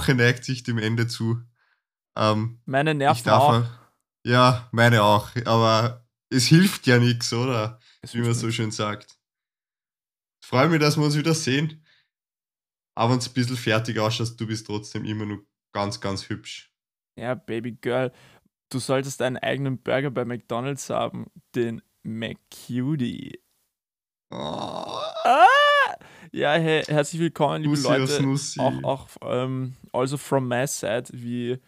Woche neigt sich dem Ende zu. Ähm, Meine Nerven auch. auch- Ja, meine auch. Aber es hilft ja nichts, oder? Es Wie man so schön sagt. Ich freue mich, dass wir uns wieder sehen. Aber wenn es ein bisschen fertig ausschaust, du bist trotzdem immer noch ganz, ganz hübsch. Ja, Baby Girl, du solltest einen eigenen Burger bei McDonalds haben, den McCutie. Oh, Ah! Ja, hey, herzlich willkommen, liebe Nussi Leute. Nussi. Auch, auch ähm, also from my side, wie,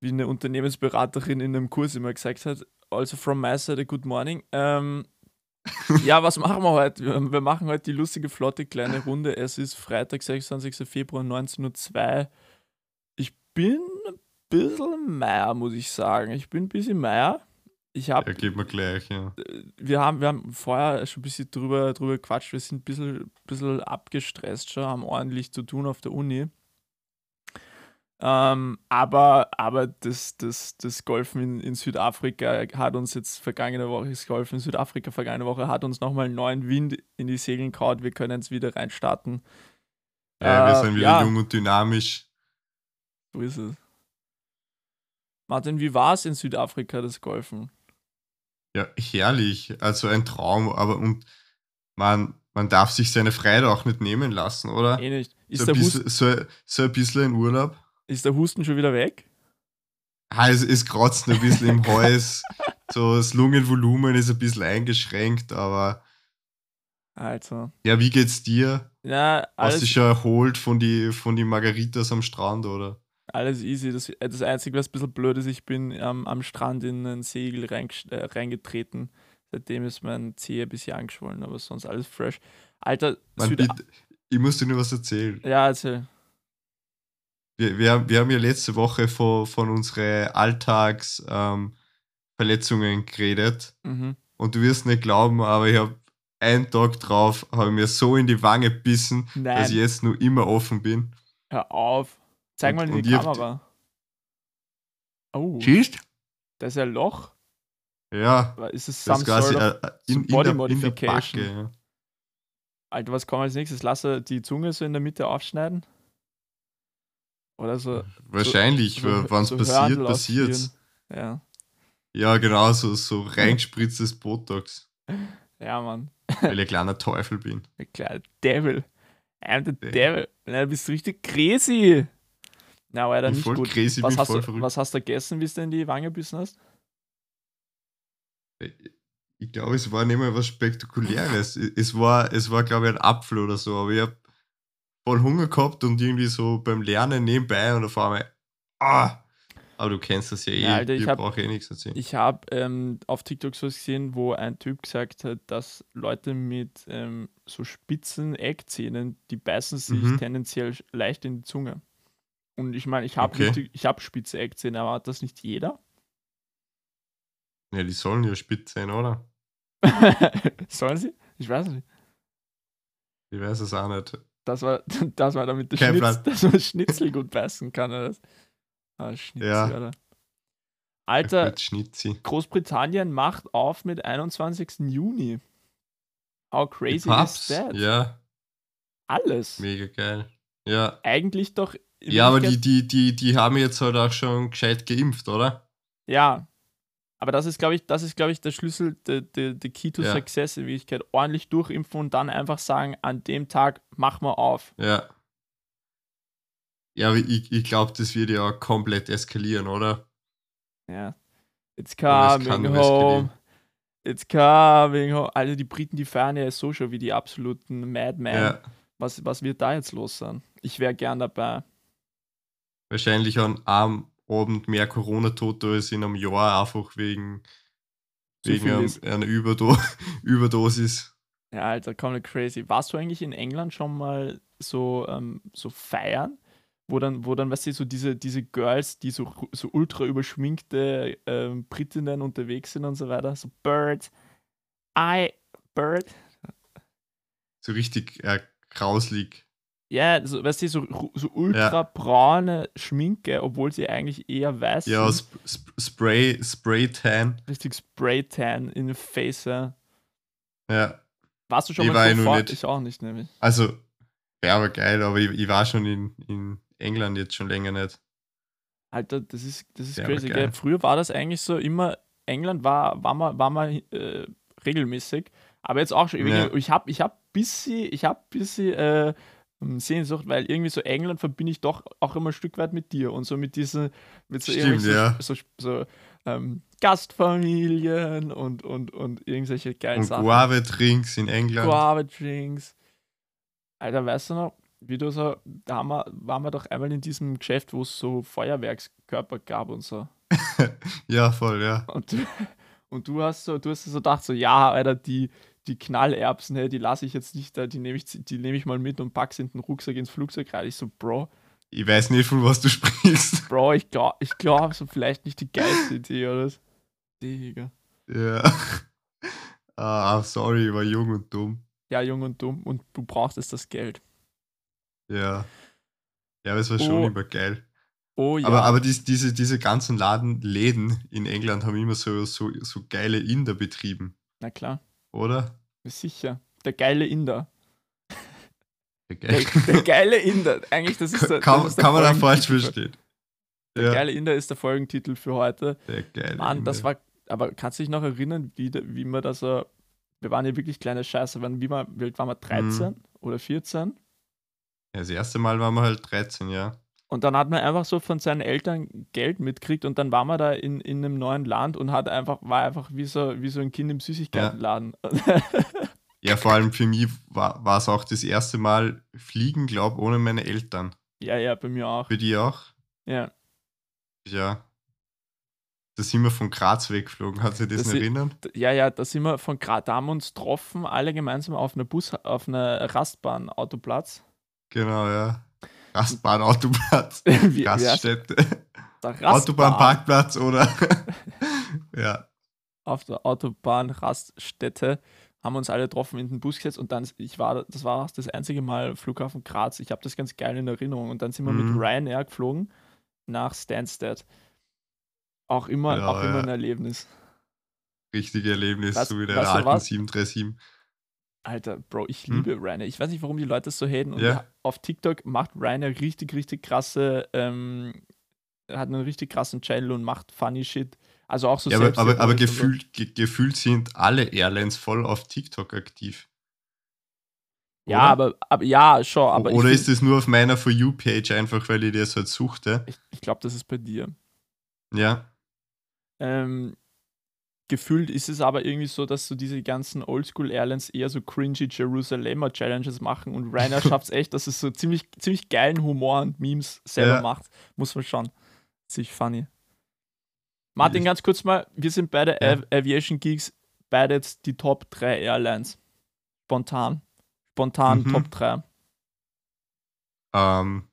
wie eine Unternehmensberaterin in einem Kurs immer gesagt hat. Also from my side, a good morning. Ähm, ja, was machen wir heute? Wir, wir machen heute die lustige, flotte kleine Runde. Es ist Freitag, 26. Februar, 19.02 Uhr. Ich bin ein bisschen Meier, muss ich sagen. Ich bin ein bisschen Meier. Ich habe Ja, geht mir gleich, ja. wir haben, wir haben vorher schon ein bisschen drüber, drüber gequatscht. Wir sind ein bisschen, bisschen abgestresst schon, haben ordentlich zu tun auf der Uni. Ähm, aber aber das, das, das Golfen in, in Südafrika hat uns jetzt vergangene Woche, das Golfen in Südafrika vergangene Woche hat uns nochmal einen neuen Wind in die Segeln kaut. Wir können jetzt wieder reinstarten. ja wir Äh, sind wieder ja. jung und dynamisch. So ist es. Martin, wie war es in Südafrika, das Golfen? Ja, herrlich. Also ein Traum, aber und man, man darf sich seine Freude auch nicht nehmen lassen, oder? Eh nicht. Ist, so, der ein Husten, bisschen, so, so ein bisschen in Urlaub. ist der Husten schon wieder weg? Ah, es, es kratzt ein bisschen im Hals. So, das Lungenvolumen ist ein bisschen eingeschränkt, aber Also. ja, wie geht's dir? Ja, Hast alles, du dich schon erholt von die, von die Margaritas am Strand, oder? Alles easy. Das, äh, das Einzige, was ein bisschen blöd ist, ich bin ähm, am Strand in einen Segel reingest- äh, reingetreten. Seitdem ist mein Zeh ein bisschen angeschwollen, aber sonst alles fresh. Alter, Man, Süda bitte, ich muss dir nur was erzählen. ja, also, Wir, wir, wir haben ja letzte Woche von, von unseren Alltagsverletzungen ähm, geredet. mhm. Und du wirst nicht glauben, aber ich habe einen Tag drauf, habe mir so in die Wange gebissen, dass ich nein, jetzt nur immer offen bin. hör auf. Zeig mal in die Kamera. Oh, Schießt? da ist ein Loch. Ja, Aber Ist es das some ist quasi sort of, in, in, Body der, in der Modification. Backe. Ja. Alter, was kommt als nächstes? Lass er die Zunge so in der Mitte aufschneiden? Oder so, Wahrscheinlich, so- wenn es so passiert, passiert ja. Ja, genau, so, so reingespritztes Botox, Ja, Mann. weil ich ein kleiner Teufel bin. Der kleine Devil. I'm the Der- Devil. Na, du bist richtig crazy. Na, war ja bin nicht voll gut. crazy, was, hast voll du, was hast du gegessen, bis du in die Wange gebissen hast? Ich glaube, es war nicht mal was Spektakuläres. Es war, es war glaube ich, ein Apfel oder so, aber ich habe voll Hunger gehabt und irgendwie so beim Lernen nebenbei und auf einmal, ah! Aber du kennst das ja eh, Ja, Alter, ich brauche eh nichts erzählen. Ich habe ähm, auf TikTok so was gesehen, wo ein Typ gesagt hat, dass Leute mit ähm, so spitzen Eckzähnen, die beißen sich Mhm. tendenziell leicht in die Zunge. Und ich meine, ich habe Okay. ich hab spitze Eckzähne, aber hat das nicht jeder? Ja, die sollen ja spitz sein, oder? Sollen sie? Ich weiß nicht. Ich weiß es auch nicht. Das war, das war damit der Kein Schnitz, Plan. dass man Schnitzel gut beißen kann. Oder? Ah, Schnitzel, Ja. Alter. Alter. Großbritannien macht auf mit 21. Juni. How crazy is that? Ja, Alles. mega geil. Ja. Eigentlich doch. Ja, aber die, die, die, die haben jetzt halt auch schon gescheit geimpft, oder? Ja. Aber das ist, glaube ich, das ist, glaube ich, der Schlüssel, der der- der Key to Ja. Success in Wirklichkeit. Ordentlich durchimpfen und dann einfach sagen, an dem Tag machen wir auf. Ja. Ja, aber ich, ich glaube, das wird ja komplett eskalieren, oder? Ja. It's coming home. It's coming home. Also die Briten, die feiern ja so schon wie die absoluten Madmen. Ja. Was, was wird da jetzt los sein? Ich wäre gern dabei. Wahrscheinlich an einem Abend mehr Corona-Tote als in einem Jahr, einfach wegen, wegen einem, einer Überdo Überdosis. Ja, Alter, komplett crazy. Warst du eigentlich in England schon mal so, ähm, so feiern? Wo dann, wo dann, weißt du, so diese, diese Girls, die so, so ultra überschminkte ähm, Britinnen unterwegs sind und so weiter. So Bird, I, Bird. So richtig äh, grauslig. Ja, so, weißt du, so, so ultra braune Schminke, obwohl sie eigentlich eher weiß Ja, sind. Sp Sp Spray, Spray Tan. Richtig Spray-Tan in the face. Ja. Ja. Warst du schon Ich mal war ja fort? nicht. Ich auch nicht, nämlich. Also, wäre aber geil, aber ich, ich war schon in, in England jetzt schon länger nicht. Alter, das ist, das ist Ja, crazy, geil. gell? Früher war das eigentlich so immer, England war, war mal, war mal äh, regelmäßig, aber jetzt auch schon. Ja. Ich habe ich hab bisschen, ich hab bisschen äh, Sehnsucht, weil irgendwie so England verbinde ich doch auch immer ein Stück weit mit dir und so mit diesen, mit so, Stimmt, ja. so, so, so ähm, Gastfamilien und, und, und irgendwelche geilen Und Sachen. Guave-Drinks in England. Guava Drinks. Alter, weißt du noch, wie du so, da haben wir, waren wir doch einmal in diesem Geschäft, wo es so Feuerwerkskörper gab und so. Ja, voll, ja. Und du, und du hast so, du hast so gedacht, so, ja, Alter, die, die Knallerbsen, hey, die lasse ich jetzt nicht da, die nehme ich, die nehme ich mal mit und pack sie in den Rucksack ins Flugzeug rein. Ich so, Bro, Ich weiß nicht, von was du sprichst. Bro, ich glaube, ich glaub, so vielleicht nicht die geilste Idee, oder? Digga. Ja. Ah, sorry, ich war jung und dumm. Ja, jung und dumm und du brauchtest das Geld. Ja. Ja, aber es war schon Oh. immer geil. Oh ja. Aber, aber dies, diese, diese ganzen Laden, Läden in England haben immer so, so, so geile Inder betrieben, Na klar, oder? sicher. Der geile Inder. Der, geil. der geile Inder. Eigentlich, das ist der, kann das ist der kann man da falsch verstehen. Der Ja, geile Inder ist der Folgentitel für heute. der geile Mann, das Inder. war. Aber kannst du dich noch erinnern, wie, wie wir da so. Wir waren ja wirklich kleine Scheiße. Wann, wie wir, wie alt waren wir? 13 Mhm. oder 14? Ja, das erste Mal waren wir halt 13, ja. Und dann hat man einfach so von seinen Eltern Geld mitkriegt und dann war man da in, in einem neuen Land und hat einfach, war einfach wie so, wie so ein Kind im Süßigkeitenladen. Ja, vor allem für mich war es auch das erste Mal fliegen, glaube ohne meine Eltern. ja, ja, bei mir auch. Für die auch? Ja. Ja. Da sind wir von Graz weggeflogen, hat sich das, Das erinnern? Ja, ja, da sind wir von Grad, da haben wir uns getroffen, alle gemeinsam auf einer Bus, auf einer Rastbahn-Autoplatz. Genau, ja. Heißt Gaststätte. Autobahnparkplatz oder. ja. auf der Autobahn-Raststätte haben wir uns alle getroffen in den Bus gesetzt und dann, ich war, das war das einzige Mal Flughafen Graz. Ich habe das ganz geil in Erinnerung. Und dann sind wir Mhm. mit Ryanair geflogen nach Stansted. Auch immer, Ja, auch immer ja. ein Erlebnis. Richtige Erlebnis, Was- so wie der alten was? 737. Alter, Bro, ich Hm? liebe Ryanair. Ich weiß nicht, warum die Leute das so haten. Und Ja. auf TikTok macht Ryanair richtig, richtig krasse, ähm, hat einen richtig krassen Channel und macht funny Shit. Also auch so Ja, aber, aber, aber gefühlt, ge gefühlt sind alle Airlines voll auf TikTok aktiv. Ja, aber, aber ja, schon. Aber Oder ist es nur auf meiner For You-Page einfach, weil ich das halt suchte? ich, ich glaube, das ist bei dir. Ja. Ähm, gefühlt ist es aber irgendwie so, dass so diese ganzen Oldschool-Airlines eher so cringy Jerusalemer Challenges machen und Ryanair schafft es echt, dass es so ziemlich, ziemlich geilen Humor und Memes selber Ja. macht. Muss man schauen. Sich funny. Martin, Ich- ganz kurz mal, wir sind beide Ja. Av Aviation Geeks, beide jetzt die Top 3 Airlines. Spontan. Spontan Mhm. Top 3. Ähm,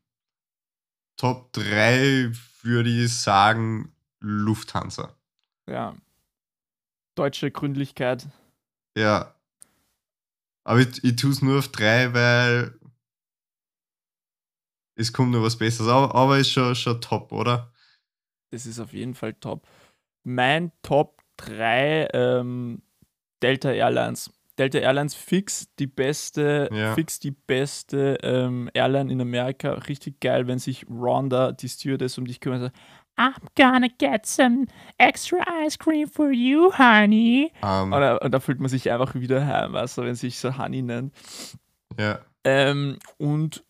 Top 3 würde ich sagen Lufthansa. Ja. Deutsche Gründlichkeit. Ja. Aber ich, ich tue es nur auf 3, weil es kommt noch was Besseres. Aber, aber ist schon, schon top, oder? Das ist auf jeden Fall top. Mein Top 3 ähm, Delta Airlines. Delta Airlines fix die beste, Ja. fix die beste ähm, Airline in Amerika. Richtig geil, wenn sich Rhonda, die Stewardess, um dich kümmert. sagt, I'm gonna get some extra ice cream for you, honey. Ähm, Und, da- und da fühlt man sich einfach wieder heim, weißt du, wenn sie sich so Honey nennt. ja. Ähm, und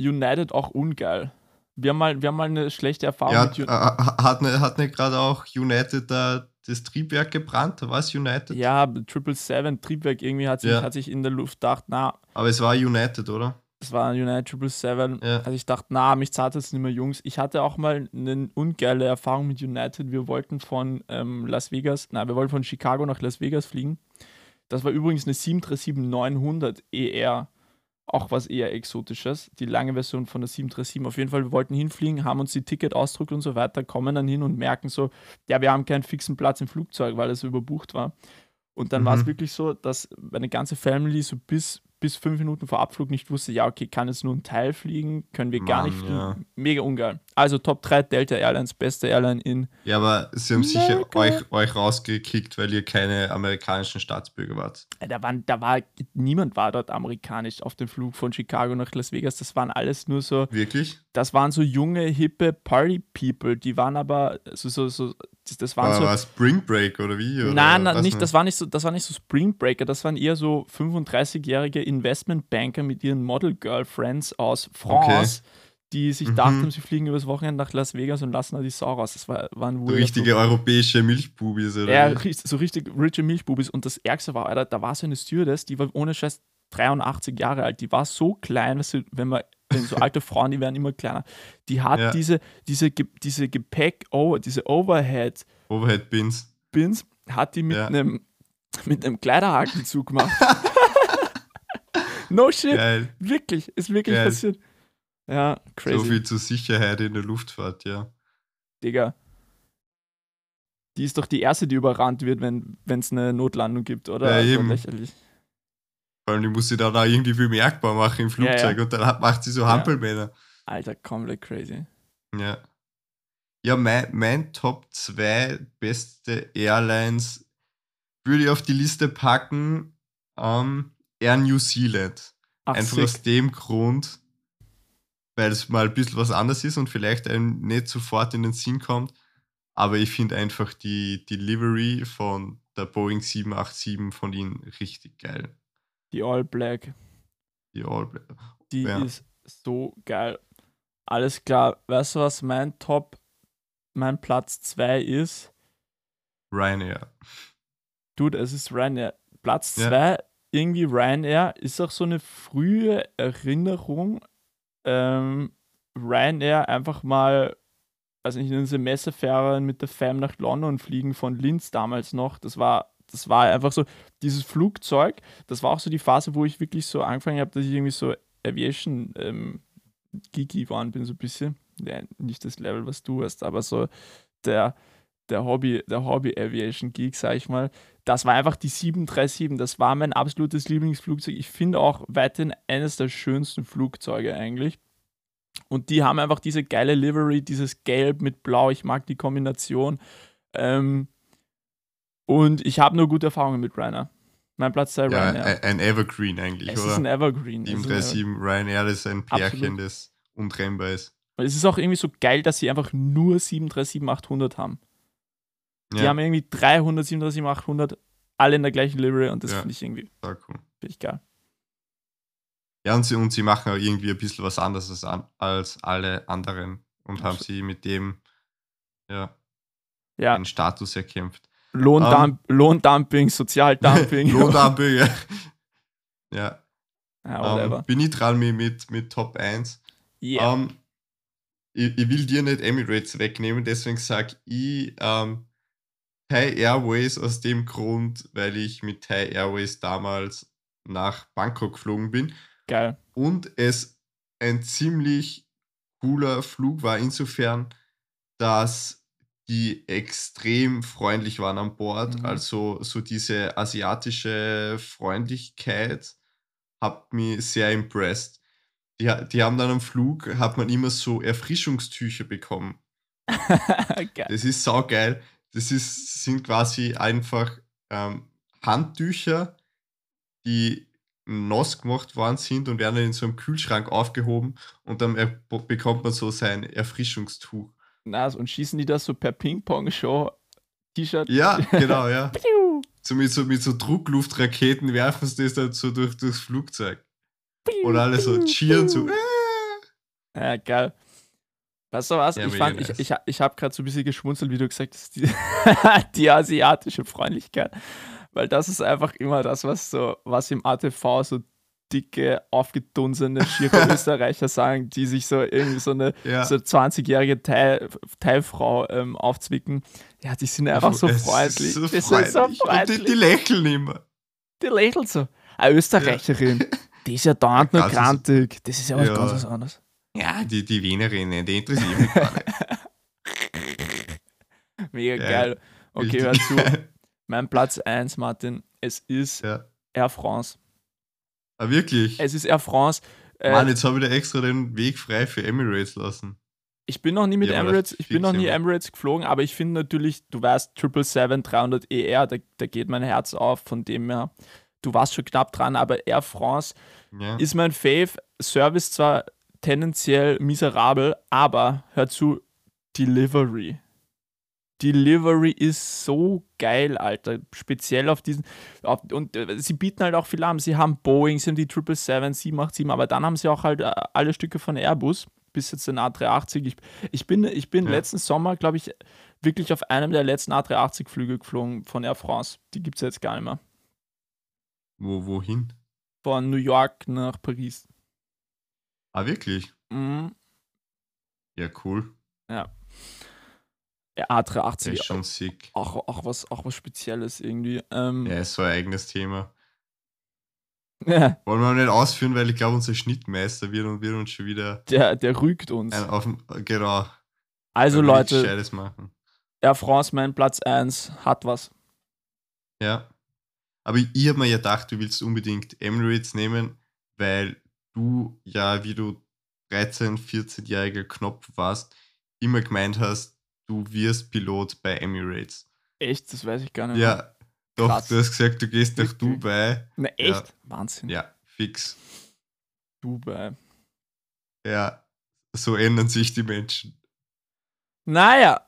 United auch ungeil. Wir haben mal, wir haben mal eine schlechte Erfahrung ja mit äh, United. hat nicht hat nicht gerade auch United da das Triebwerk gebrannt? War es United? Ja, 777 Triebwerk irgendwie hat sich, Ja. hat sich in der Luft gedacht, na, Aber es war United, oder? Das war ein United 777. Ja. Also ich dachte, na, mich zahlt jetzt nicht mehr Jungs. Ich hatte auch mal eine ungeile Erfahrung mit United. Wir wollten von ähm, Las Vegas, na, wir wollten von Chicago nach Las Vegas fliegen. Das war übrigens eine 737-900 ER. Auch was eher Exotisches. Die lange Version von der 737. Auf jeden Fall, wir wollten hinfliegen, haben uns die Ticket ausdruckt und so weiter, kommen dann hin und merken so, ja, wir haben keinen fixen Platz im Flugzeug, weil es überbucht war. Und dann war es Mhm. wirklich so, dass meine ganze Family so bis, bis fünf Minuten vor Abflug nicht wusste, ja, okay, kann jetzt nur ein Teil fliegen, können wir gar Mann, nicht fliegen. ja. Mega ungeil. Also Top 3 Delta Airlines, beste Airline in. Ja, aber sie haben sicher America. euch, euch rausgekickt, weil ihr keine amerikanischen Staatsbürger wart. Äh, Da, waren, da war, niemand war dort amerikanisch auf dem Flug von Chicago nach Las Vegas. Das waren alles nur so, Wirklich? das waren so junge, hippe Party-People. Die waren aber so, so, so das, das waren War, so. war Spring Break oder wie? Oder Nein, nein, nicht, man- das war nicht so, das war nicht so Spring Breaker, das waren eher so 35-jährige Investmentbanker mit ihren Model Girlfriends aus France, die sich Mhm. dachten, sie fliegen übers Wochenende nach Las Vegas und lassen da die Sau raus. Das war, war ein So weirder richtige europäische Milchbubis oder ja, so richtig rich Milchbubis. Und das Ärgste war, Alter, da war so eine Stewardess, die war ohne Scheiß 83 Jahre alt. Die war so klein, weißt du, wenn man, wenn so alte Frauen, die werden immer kleiner. Die hat Ja. diese, diese, diese Gepäck, oh, diese Overhead-Bins, Overhead Bins. hat die mit Ja. einem mit einem Kleiderhaken zugemacht. no shit. Geil. Wirklich, ist wirklich Geil. passiert. Ja, crazy. So viel zur Sicherheit in der Luftfahrt, ja. Digga. Die ist doch die erste, die überrannt wird, wenn es eine Notlandung gibt, oder? Ja, Also eben. lächerlich. Vor allem, die muss sie dann auch irgendwie bemerkbar machen im Ja, ja. Flugzeug und dann macht sie so Ja. Hampelmänner. Alter, komplett crazy. Ja. Ja, mein, mein Top 2 beste Airlines würde ich auf die Liste packen. Ähm, Air New Zealand. Ach, Einfach sick. aus dem Grund, weil es mal ein bisschen was anderes ist und vielleicht einem nicht sofort in den Sinn kommt. Aber ich finde einfach die Delivery von der Boeing 787 von ihnen richtig geil. Die All Black, Die All die Ja. ist so geil. Alles klar. Weißt du, was mein Top, mein Platz 2 ist? Ryanair. Dude, es ist Ryanair. Platz Ja. 2, irgendwie Ryanair, ist auch so eine frühe Erinnerung. Ähm, Ryanair einfach mal, also nicht in eine Semesterferien mit der Fam nach London fliegen von Linz damals noch. Das war, das war einfach so, dieses Flugzeug, das war auch so die Phase, wo ich wirklich so angefangen habe, dass ich irgendwie so Aviation ähm, geeky geworden bin, so ein bisschen. Ja, nicht das Level, was du hast, aber so der, der Hobby, der Hobby Aviation Geek, sag ich mal. Das war einfach die 737. Das war mein absolutes Lieblingsflugzeug. Ich finde auch weiterhin eines der schönsten Flugzeuge eigentlich. Und die haben einfach diese geile Livery, dieses Gelb mit Blau. Ich mag die Kombination. Ähm, und ich habe nur gute Erfahrungen mit Ryanair. Mein Platz 2 Ja, Ryanair. ein, Evergreen eigentlich, es oder? ist ein Evergreen. Es ist ein 737 Ryanair ist ein Pärchen, Absolut. das untrennbar ist. Und es ist auch irgendwie so geil, dass sie einfach nur 737-800 haben. Die Ja, haben irgendwie 300, 737-800, alle in der gleichen Livery und das Ja. finde ich irgendwie sehr cool. finde ich geil. Ja, und sie, und sie machen auch irgendwie ein bisschen was anderes als, als alle anderen und haben Absolut. sie mit dem ja, Ja, einen Status erkämpft. Lohndump Lohndumping, Sozialdumping. Lohndumping, ja. ja. ja, whatever. Ähm, bin ich dran mit, mit, mit Top 1. yeah. Ähm, ich, ich will dir nicht Emirates wegnehmen, deswegen sage ich ähm, Thai Airways aus dem Grund, weil ich mit Thai Airways damals nach Bangkok geflogen bin geil. und es ein ziemlich cooler Flug war, insofern, dass die extrem freundlich waren an Bord. Mhm. Also so diese asiatische Freundlichkeit hat mich sehr impressed. Die, die haben dann am Flug, hat man immer so Erfrischungstücher bekommen. Das ist saugeil. Das ist, sind quasi einfach ähm, Handtücher, die nass gemacht worden sind und werden dann in so einem Kühlschrank aufgehoben und dann bekommt man so sein Erfrischungstuch. Nice. Und schießen die das so per Ping-Pong-Show T-Shirt? Ja, genau, ja. So mit so, mit so Druckluftraketen werfen sie das dann so durch das Flugzeug. Und alle so cheeren so. piu. Ja, geil. Weißt du was? Ja, ich fand, ich, ich, ich habe gerade so ein bisschen geschmunzelt, wie du gesagt hast, die, die asiatische Freundlichkeit. Weil das ist einfach immer das, was so, was im ATV so dicke, aufgedunsene, schiere Österreicher sagen, die sich so irgendwie so eine Ja. so 20-jährige Thai- Thai-Frau ähm, aufzwicken. Ja, die sind einfach so Es ist freundlich. So die freundlich. sind so Und freundlich. die, die lächeln immer. Die lächelt so. Eine Österreicherin, die ist ja dauernd nur grantig. Das ist ja was Ja. ganz was anderes. Ja, die, die Wienerinnen, die interessieren mich gar nicht. Mega Ja, geil. Okay, hör zu. Mein Platz 1, Martin, es ist Ja. Air France. Ah, wirklich? Es ist Air France. Äh, Mann, jetzt habe ich da extra den Weg frei für Emirates lassen. Ich bin noch nie mit Ja, Emirates, ich bin noch nie. Emirates geflogen, aber ich finde natürlich, du weißt, 777 300 ER, da, da geht mein Herz auf, von dem her. Du warst schon knapp dran, aber Air France Ja. ist mein Fave. Service zwar tendenziell miserabel, aber hör zu, Delivery. Delivery ist so geil, Alter. Speziell auf diesen. Auf, und äh, sie bieten halt auch viel an. Sie haben Boeing, sie haben die 777, 787, aber dann haben sie auch halt äh, alle Stücke von Airbus, bis jetzt den A380. Ich, ich bin, ich bin Ja. letzten Sommer, glaube ich, wirklich auf einem der letzten A380-Flüge geflogen von Air France. Die gibt es jetzt gar nicht mehr. Wo, wohin? Von New York nach Paris. Ah, wirklich? Mhm. Ja, cool. Ja. Ja, Der A380, ist schon sick. auch, auch, was, auch was Spezielles irgendwie. Ähm, Ja, ist so ein eigenes Thema. ja, Wollen wir nicht ausführen, weil ich glaube, unser Schnittmeister wird, und wird uns schon wieder der, der rügt uns. ein genau. Also Leute, Gescheites machen. Air France, mein Platz 1, hat was. Ja. Aber ich, ich habe mir ja gedacht, du willst unbedingt Emirates nehmen, weil du ja, wie du 13-, 14-jähriger Knopf warst, immer gemeint hast, du wirst Pilot bei Emirates. Echt, das weiß ich gar nicht mehr. Ja, doch, Krass. du hast gesagt, du gehst nach? Dubai. Na, Ja. echt? Wahnsinn. Ja, fix. Dubai. Ja, so ändern sich die Menschen. Naja,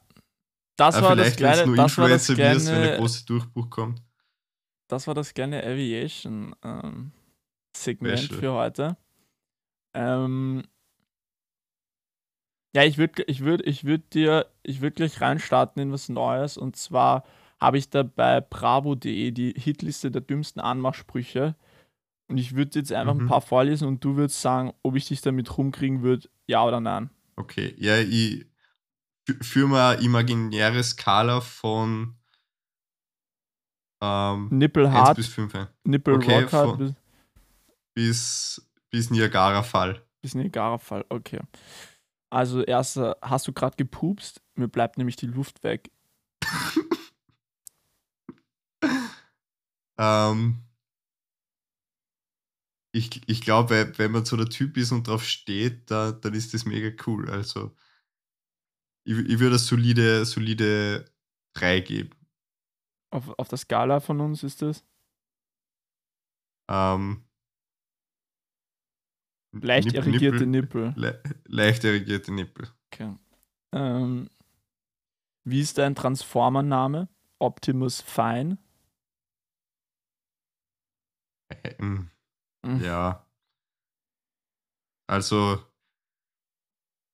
das Aber war das kleine, das war das Influencer wirst, wenn der kleine, große Durchbruch kommt. das war das kleine Aviation ähm, Segment Special. für heute. Ähm, ja, ich würde ich würd, ich würd dir, ich würde gleich reinstarten in was Neues und zwar habe ich da bei bravo.de die Hitliste der dümmsten Anmachsprüche und ich würde jetzt einfach ein Mhm. paar vorlesen und du würdest sagen, ob ich dich damit rumkriegen würde, ja oder nein. Okay, ja, ich fü- führe mal eine imaginäre Skala von ähm, Nippel 1 hart, bis 5 ein. Nippel okay, bis, bis, bis Niagara-Fall. bis Niagara-Fall, okay. Also erster, hast du gerade gepupst? Mir bleibt nämlich die Luft weg. Ähm, ich ich glaube, wenn man so der Typ ist und drauf steht, da, dann ist das mega cool. Also, ich, ich würde das solide, solide 3 geben. Auf, auf der Skala von uns ist das? Ähm, Leicht Nipp- irrigierte Nippel. Le leicht irrigierte Nippel. Okay. Ähm, wie ist dein Transformer-Name? Optimus Fine? Ähm, Mhm. Ja. Also,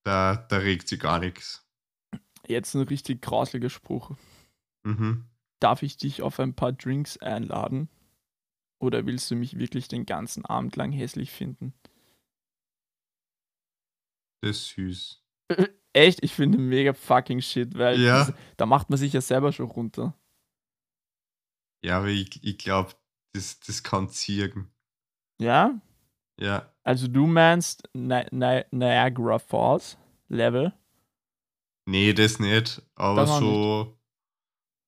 da, da regt sich gar nichts. Jetzt ein richtig grauslicher Spruch. Mhm. Darf ich dich auf ein paar Drinks einladen? Oder willst du mich wirklich den ganzen Abend lang hässlich finden? Das ist süß. Echt, ich finde mega fucking shit, weil Ja. das, da macht man sich ja selber schon runter. Ja, aber ich, ich glaube, das, das kann zirken. Ja? Ja. Also du meinst Ni Ni Niagara Falls Level? Nee, das nicht. Aber Das so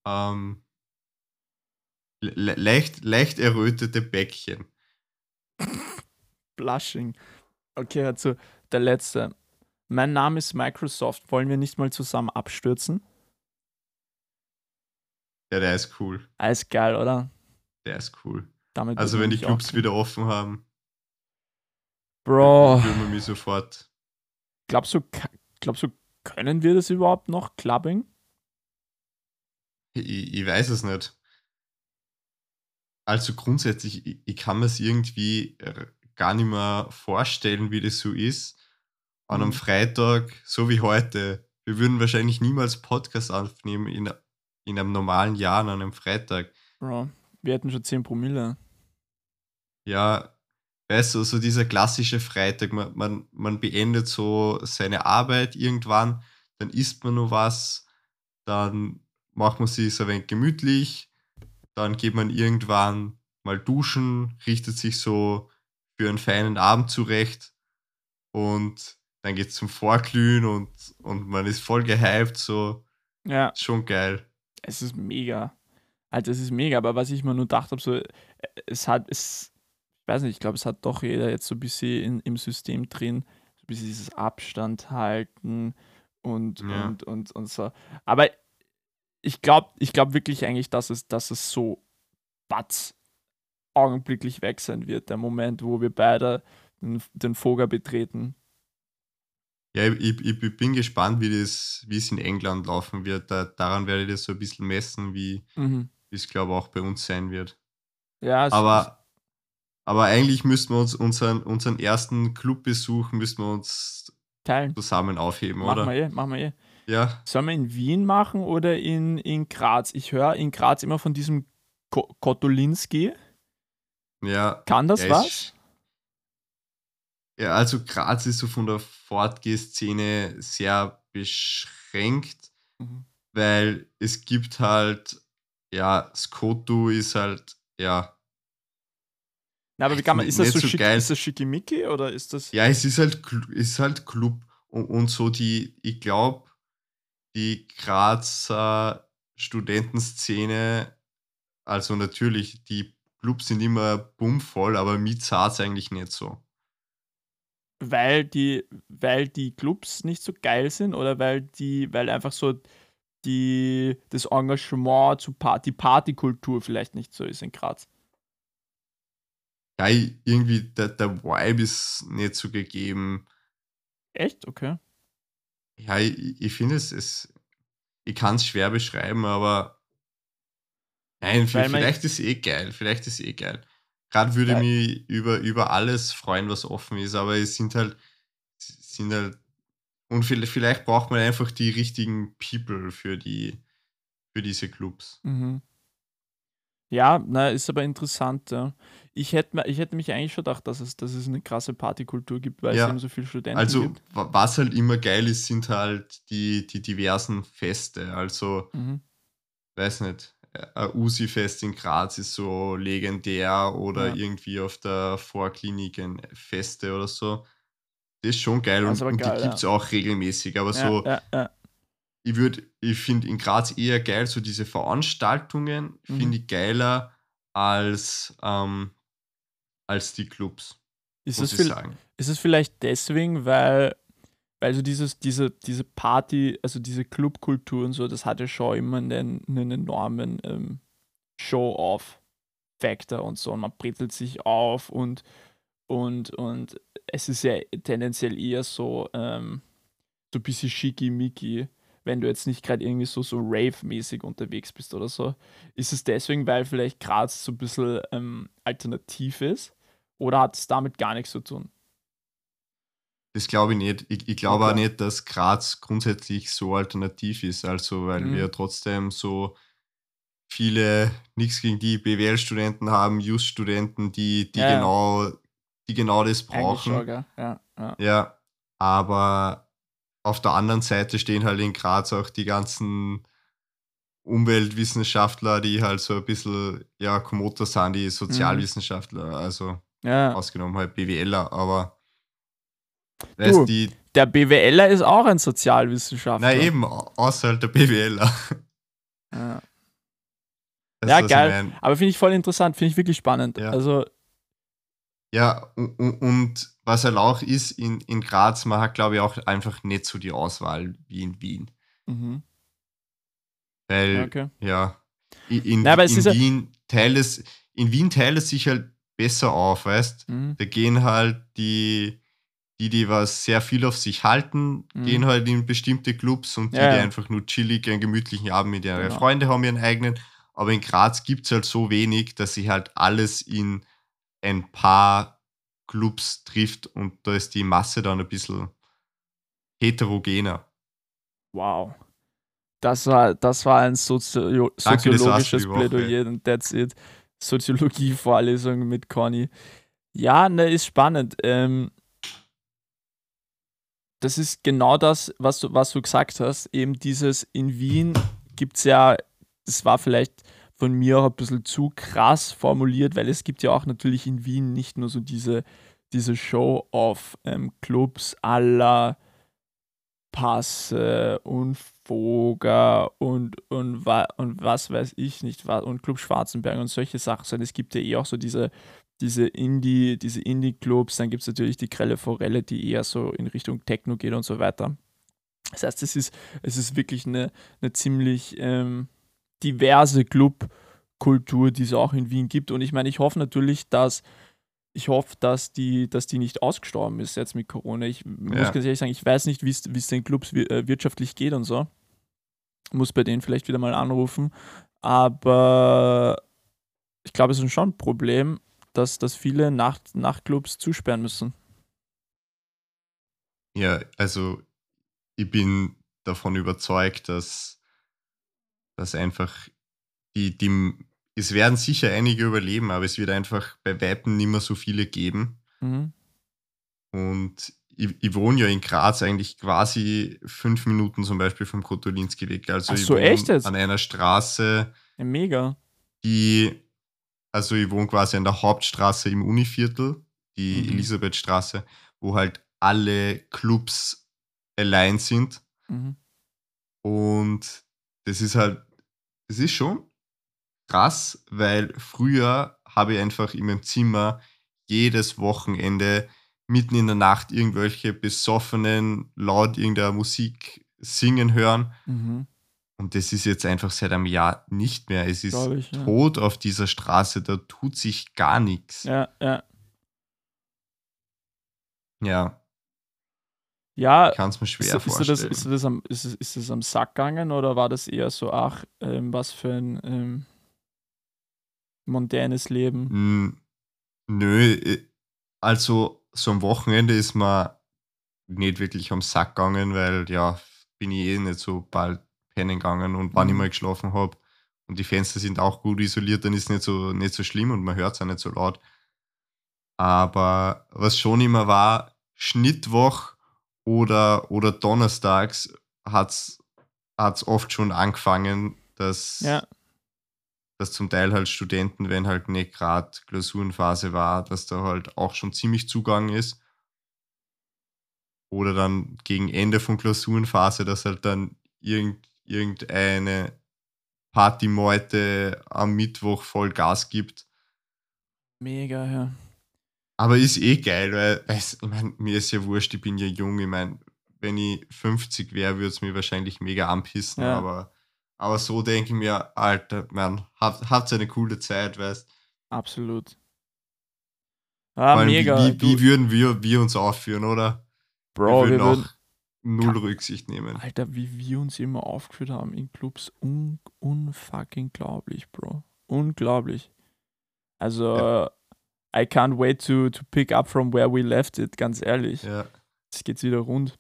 ähm, le leicht, leicht errötete Bäckchen. Blushing. Okay, also der letzte. Mein Name ist Microsoft. Wollen wir nicht mal zusammen abstürzen? Ja, der ist cool. Alles geil, oder? Der ist cool. Damit Also wenn die Clubs wieder offen haben, Bro, würden wir mich sofort. glaubst du, glaubst du, können wir das überhaupt noch? Clubbing? Ich, ich weiß es nicht. Also grundsätzlich, ich, ich kann mir es irgendwie gar nicht mehr vorstellen, wie das so ist. An einem Mhm. Freitag, so wie heute. Wir würden wahrscheinlich niemals Podcast aufnehmen in, in einem normalen Jahr an einem Freitag. Bro, wir hätten schon 10 Promille. Ja, weißt du, so dieser klassische Freitag, man, man, man beendet so seine Arbeit irgendwann, dann isst man noch was, dann macht man sich so ein wenig gemütlich, dann geht man irgendwann mal duschen, richtet sich so für einen feinen Abend zurecht und dann geht's zum Vorglühen und, und man ist voll gehypt, so Ja, schon geil. es ist mega. Alter, es ist mega, aber was ich mir nur gedacht habe, so, äh, es hat, es, weiß nicht, ich glaube, es hat doch jeder jetzt so ein bisschen in, im System drin, so ein bisschen dieses Abstand halten und, Ja. und, und, und so. Aber ich glaube ich glaub wirklich eigentlich, dass es, dass es so batz augenblicklich weg sein wird, der Moment, wo wir beide den, Foger betreten. Ja, ich, ich, ich bin gespannt, wie das, wie es in England laufen wird. Da, daran werde ich das so ein bisschen messen, wie Mhm. es, glaube ich, auch bei uns sein wird. Ja, es, Aber, aber eigentlich müssten wir uns unseren, unseren ersten Clubbesuch müssten wir uns teilen. zusammen aufheben, Machen oder? wir eh, machen wir eh. Ja, Sollen wir in Wien machen oder in, in Graz? Ich höre in Graz immer von diesem Ko Kotolinski. Ja. Kann das ja, was? Ja, also Graz ist so von der Fortgeh-Szene sehr beschränkt, Mhm. weil es gibt halt, ja, Skoto ist halt, ja, Na, aber wie kann man, ist das so, so schick, geil. ist das schickimicki oder ist das. Ja, es ist halt, ist halt Club und, und so die, ich glaube, die Grazer Studentenszene, also natürlich, die Clubs sind immer bummvoll, aber mit es eigentlich nicht so. weil die, weil die Clubs nicht so geil sind oder weil die, weil einfach so die, das Engagement zu Party, die Partykultur vielleicht nicht so ist in Graz. Ja, irgendwie der, der Vibe ist nicht so gegeben. Echt? Okay. Ja, ich, ich finde es, es, ich kann es schwer beschreiben, aber nein, vielleicht ist eh geil, vielleicht ist eh geil. Gerade würde Ja. ich mich über, über alles freuen, was offen ist, aber es sind halt, sind halt, und vielleicht, braucht man einfach die richtigen People für die, für diese Clubs. Mhm. Ja, na, ist aber interessant. Ja. Ich, hätte, ich hätte mich eigentlich schon gedacht, dass es, dass es eine krasse Partykultur gibt, weil Ja, es eben so viele Studenten Also, gibt. wa- was halt immer geil ist, sind halt die, die diversen Feste. Also, Mhm. weiß nicht, ein Usi-Fest in Graz ist so legendär oder Ja. irgendwie auf der Vorklinik ein Feste oder so. Das ist schon geil und, ist und geil, die ja. gibt es auch regelmäßig. Aber Ja, so, ja, ich würde, ich finde in Graz eher geil, so diese Veranstaltungen Mhm. finde ich geiler als, ähm, als die Clubs, Ist, muss es ich sagen. ist es vielleicht deswegen, weil, weil so dieses, diese, diese Party, also diese Clubkultur und so, das hat ja schon immer einen, einen enormen ähm, Show-off-Faktor und so. Und man brezelt sich auf und, und, und es ist ja tendenziell eher so, ähm, so ein bisschen schickimicki, wenn du jetzt nicht gerade irgendwie so, so Rave-mäßig unterwegs bist oder so. Ist es deswegen, weil vielleicht Graz so ein bisschen ähm, alternativ ist? Oder hat es damit gar nichts zu tun? Das glaube ich nicht. Ich, ich glaube auch Okay. nicht, dass Graz grundsätzlich so alternativ ist. Also, weil Mhm. wir trotzdem so viele, nichts gegen die BWL-Studenten haben, Just-Studenten, die, die, Ja, genau, die genau das schon, brauchen. gell? Ja, ja. Ja, aber auf der anderen Seite stehen halt in Graz auch die ganzen Umweltwissenschaftler, die halt so ein bisschen, ja, Komoter sind, die Sozialwissenschaftler, also ja. ausgenommen halt BWLer, aber Du, die, Der BWLer ist auch ein Sozialwissenschaftler. na eben, au- außer halt der BWLer. Ja. Das, Ja, geil. Ich mein. Aber finde ich voll interessant, finde ich wirklich spannend. Ja. Also, Ja, und, was halt auch ist, in, in Graz, man hat, glaube ich, auch einfach nicht so die Auswahl wie in Wien. mhm. Weil, ja, okay. ja, in, in, Na, aber es in Wien teilt es, in Wien teilt es sich halt besser auf, weißt Mhm. Da gehen halt die, die, die was sehr viel auf sich halten, Mhm. gehen halt in bestimmte Clubs und die, Ja, die ja. einfach nur chillig einen gemütlichen Abend mit ihren Genau. Freunde haben, ihren eigenen. Aber in Graz gibt es halt so wenig, dass sich halt alles in ein paar Clubs trifft und da ist die Masse dann ein bisschen heterogener. Wow. Das war, das war ein Sozio Danke, soziologisches die. Plädoyer und that's it. Soziologie-Vorlesung mit Conny. Ja, ne, ist spannend. Ähm, das ist genau das, was du, was du gesagt hast. Eben dieses in Wien gibt es ja, das war vielleicht von mir auch ein bisschen zu krass formuliert, weil es gibt ja auch natürlich in Wien nicht nur so diese, diese Show-off-Clubs aller Passe und Voger und, und, und was weiß ich nicht, und Club Schwarzenberg und solche Sachen, sondern es gibt ja eh auch so diese, diese Indie, diese Indie-Clubs, dann gibt es natürlich die Grelle Forelle, die eher so in Richtung Techno geht und so weiter. Das heißt, es ist, es ist wirklich eine, eine ziemlich ähm, diverse Clubkultur, die es auch in Wien gibt. Und ich meine, ich hoffe natürlich, dass ich hoffe, dass die, dass die nicht ausgestorben ist jetzt mit Corona. Ich ja. muss ganz ehrlich sagen, ich weiß nicht, wie es den Clubs äh, wirtschaftlich geht und so. Muss bei denen vielleicht wieder mal anrufen. Aber ich glaube, es ist schon ein Problem, dass, dass viele Nacht, Nachtclubs zusperren müssen. Ja, also ich bin davon überzeugt, dass, dass einfach die, die, es werden sicher einige überleben, aber es wird einfach bei Weitem nicht mehr so viele geben. Mhm. Und ich, ich, wohne ja in Graz eigentlich quasi fünf Minuten zum Beispiel vom Kotolinski weg. Also Ach ich so, wohne echt jetzt? an einer Straße, mega. die, also ich wohne quasi an der Hauptstraße im Univiertel, die mhm. Elisabethstraße, wo halt alle Clubs allein sind. Mhm. Und das ist halt, das ist schon krass, weil früher habe ich einfach in meinem Zimmer jedes Wochenende mitten in der Nacht irgendwelche besoffenen, laut irgendeiner Musik singen hören. Mhm. Und das ist jetzt einfach seit einem Jahr nicht mehr. Es ist ich, ja. tot auf dieser Straße, da tut sich gar nichts. Ja, ja. Ja. Ja, kann es mir schwer ist, vorstellen. Ist das, ist, das am, ist, ist das am Sack gegangen oder war das eher so, ach, ähm, was für ein ähm, mondänes Leben? Hm, nö, äh, also so am Wochenende ist man nicht wirklich am Sack gegangen, weil ja, bin ich eh nicht so bald pennen gegangen und wann mhm. ich mal geschlafen habe und die Fenster sind auch gut isoliert, dann ist es nicht so, nicht so schlimm und man hört es auch nicht so laut. Aber was schon immer war, Schnittwoch oder, oder donnerstags hat es oft schon angefangen, dass, ja. dass zum Teil halt Studenten, wenn halt nicht gerade Klausurenphase war, dass da halt auch schon ziemlich Zugang ist. Oder dann gegen Ende von Klausurenphase, dass halt dann irgend, irgendeine Partymeute am Mittwoch voll Gas gibt. Mega, ja. Aber ist eh geil, weil ich mein, mir ist ja wurscht, ich bin ja jung. Ich meine, wenn ich 50 wäre, würde es mir wahrscheinlich mega anpissen. Ja. Aber, aber so denke ich mir, Alter, man, habt, habt eine coole Zeit, weißt Absolut. Ah, mega. Wie, wie, wie würden wir, wir uns aufführen, oder? Bro, wir würden, wir würden null Rücksicht nehmen. Alter, wie wir uns immer aufgeführt haben in Clubs, un, unfucking glaublich, Bro. Unglaublich. Also, ja. I can't wait to, to pick up from where we left it, ganz ehrlich. Ja. Jetzt geht's wieder rund.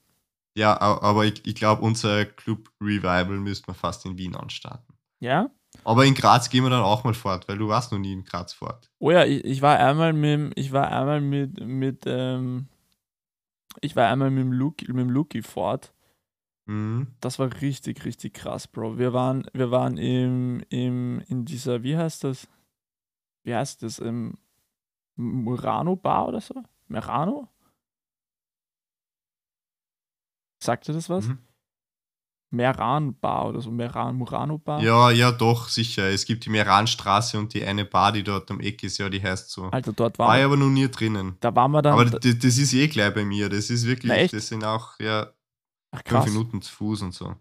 Ja, aber ich, ich glaube, unser Club Revival müsste man fast in Wien anstarten. Ja? Aber in Graz gehen wir dann auch mal fort, weil du warst noch nie in Graz fort. Oh ja, ich, ich war einmal mit, ich war einmal mit, mit, ähm, ich war einmal mit dem Luki, mit dem Luki fort. Mhm. Das war richtig, richtig krass, Bro. Wir waren, wir waren im, im, in dieser, wie heißt das? Wie heißt das? Im Murano Bar oder so? Merano? Sagt dir das was? Mhm. Meran Bar oder so, Meran, Murano Bar. Ja, ja, doch, sicher. Es gibt die Meranstraße und die eine Bar, die dort am Eck ist, ja, die heißt so. Alter, dort war, war ich aber noch nie drinnen. Da waren wir dann. Aber das, das ist eh gleich bei mir. Das ist wirklich, das sind auch, ja, Ach, fünf Minuten zu Fuß und so.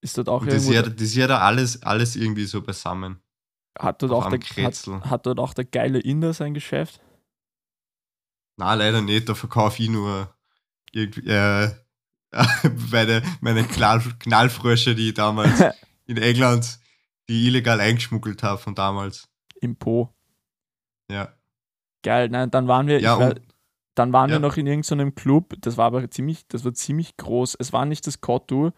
Ist dort auch und ist ja, das ist ja da alles, alles irgendwie so beisammen. Hat dort, auch der, hat, hat dort auch der geile Inder sein Geschäft? Na, leider nicht. Da verkaufe ich nur irgendwie, äh, meine, meine Knall, Knallfrösche, die ich damals in England, die illegal eingeschmuggelt habe von damals. Im Po. Ja. Geil, nein, dann waren wir, ja, war, dann waren ja. wir noch in irgendeinem Club, das war aber ziemlich, das war ziemlich groß. Es war nicht das Kottu.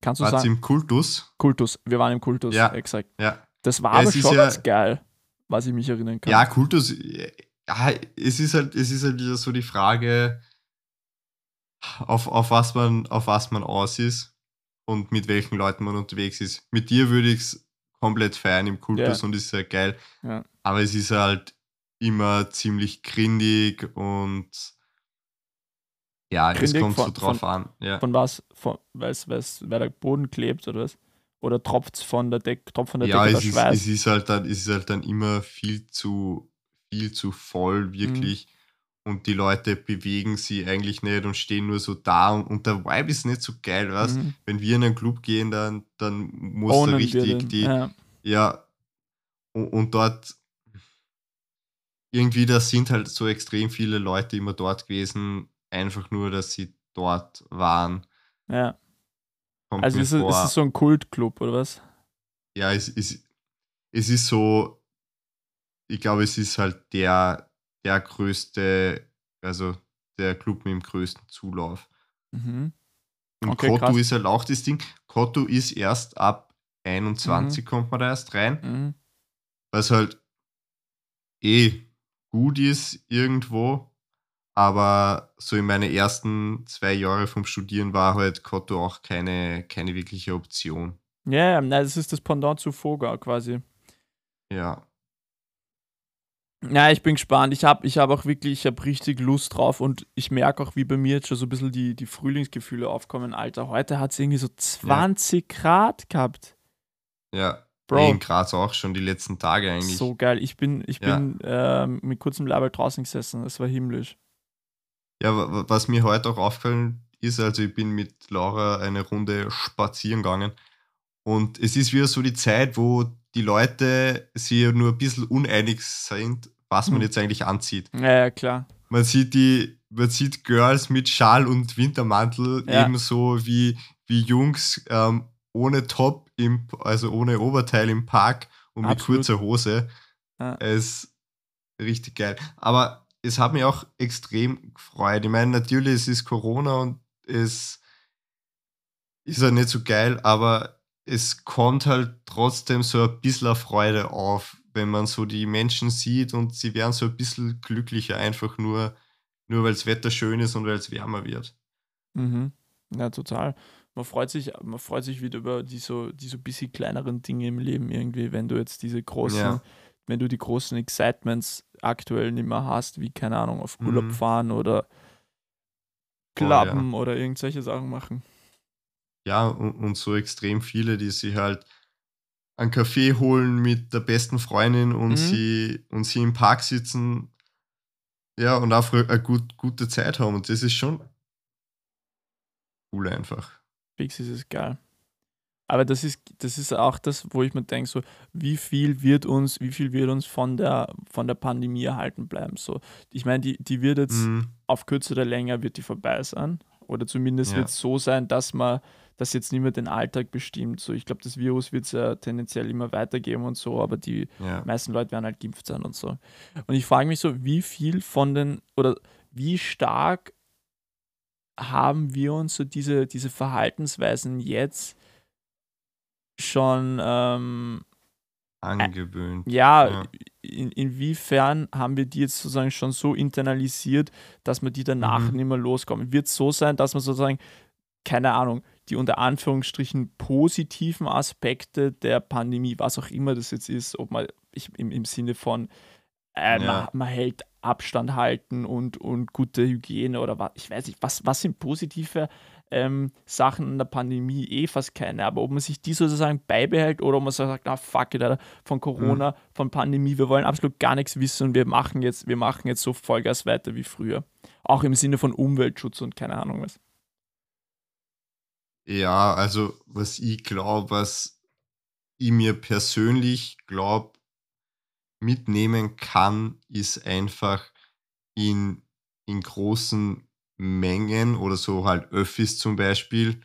Kannst du War's sagen? im Kultus? Kultus, wir waren im Kultus, ja. exakt. Ja. Das war ja, aber schon ganz geil, was ich mich erinnern kann. Ja, Kultus, ja, es ist halt, es ist halt wieder so die Frage, auf, auf, was man, auf was man aus ist und mit welchen Leuten man unterwegs ist. Mit dir würde ich es komplett feiern im Kultus ja. und ist sehr geil. Ja. Aber es ist halt immer ziemlich grindig und ja, grindig es kommt von, so drauf von, an. Ja. Von was? Von, weil's, weil's, weil der Boden klebt oder was? Oder tropft es von der, Deck, tropft von der ja, Decke es ist, es ist halt dann, es ist halt dann immer viel zu viel zu voll, wirklich. Mhm. Und die Leute bewegen sich eigentlich nicht und stehen nur so da. Und, und der Vibe ist nicht so geil, was? Mhm. Wenn wir in einen Club gehen, dann, dann muss da richtig die. Ja, ja und, und dort irgendwie, da sind halt so extrem viele Leute immer dort gewesen, einfach nur, dass sie dort waren. Ja. Kommt also ist es, ist es so ein Kultclub oder was? Ja, es, es, es ist so, ich glaube, es ist halt der, der größte, also der Club mit dem größten Zulauf. Mhm. Und okay, Koto krass. ist halt auch das Ding. Koto ist erst ab 21 mhm. kommt man da erst rein. Mhm. Was halt eh gut ist irgendwo. Aber so in meinen ersten zwei Jahre vom Studieren war halt Koto auch keine, keine wirkliche Option. Ja, yeah, das ist das Pendant zu Foga quasi. Ja. Ja, ich bin gespannt. Ich habe ich hab auch wirklich, ich habe richtig Lust drauf und ich merke auch, wie bei mir jetzt schon so ein bisschen die, die Frühlingsgefühle aufkommen. Alter, heute hat es irgendwie so 20 ja. Grad gehabt. Ja, Bro. In Graz auch schon die letzten Tage eigentlich. So geil. Ich bin, ich ja. bin äh, mit kurzem Label draußen gesessen. Es war himmlisch. Ja, was mir heute auch aufgefallen ist, also ich bin mit Laura eine Runde spazieren gegangen und es ist wieder so die Zeit, wo die Leute sich nur ein bisschen uneinig sind, was man hm. jetzt eigentlich anzieht. Ja, ja, klar. Man sieht die, man sieht Girls mit Schal und Wintermantel ja. ebenso wie, wie Jungs ähm, ohne Top, im, also ohne Oberteil im Park und mit Absolut. kurzer Hose. Ja. Es ist richtig geil. Aber es hat mich auch extrem gefreut. Ich meine, natürlich, es ist Corona und es ist ja nicht so geil, aber es kommt halt trotzdem so ein bisschen Freude auf, wenn man so die Menschen sieht und sie werden so ein bisschen glücklicher, einfach nur, nur weil das Wetter schön ist und weil es wärmer wird. Mhm. Ja, total man freut sich, man freut sich wieder über die so, die so bisschen kleineren Dinge im Leben irgendwie, wenn du jetzt diese großen, ja. wenn du die großen Excitements aktuell nicht mehr hast, wie, keine Ahnung, auf Urlaub mhm. fahren oder klappen oh, ja. oder irgendwelche Sachen machen. Ja, und, und so extrem viele, die sich halt einen Kaffee holen mit der besten Freundin und, mhm. sie, und sie im Park sitzen ja, und auch eine gut, gute Zeit haben. Und das ist schon cool einfach. Fix ist es geil. Aber das ist, das ist auch das, wo ich mir denke, so, wie viel wird uns, wie viel wird uns von der, von der Pandemie erhalten bleiben? So, ich meine, die, die wird jetzt mhm. auf Kürze oder länger wird die vorbei sein. Oder zumindest ja. wird es so sein, dass man das jetzt nicht mehr den Alltag bestimmt. So, ich glaube, das Virus wird es ja tendenziell immer weitergeben und so, aber die ja. meisten Leute werden halt geimpft sein und so. Und ich frage mich so, wie viel von den oder wie stark haben wir uns so diese, diese Verhaltensweisen jetzt schon ähm, angewöhnt. Äh, ja, ja. In, inwiefern haben wir die jetzt sozusagen schon so internalisiert, dass man die danach mhm. nicht mehr loskommen? Wird es so sein, dass man sozusagen, keine Ahnung, die unter Anführungsstrichen positiven Aspekte der Pandemie, was auch immer das jetzt ist, ob man ich, im, im Sinne von äh, ja. man, man, hält Abstand halten und, und gute Hygiene oder was, ich weiß nicht, was, was sind positive ähm, Sachen in der Pandemie? Eh fast keine, aber ob man sich die sozusagen beibehält oder ob man sagt, na fuck it, Alter, von Corona, mhm. von Pandemie, wir wollen absolut gar nichts wissen und wir machen jetzt, wir machen jetzt so Vollgas weiter wie früher. Auch im Sinne von Umweltschutz und keine Ahnung was. Ja, also was ich glaube, was ich mir persönlich glaube, mitnehmen kann, ist einfach in, in großen Mengen oder so halt Öffis zum Beispiel,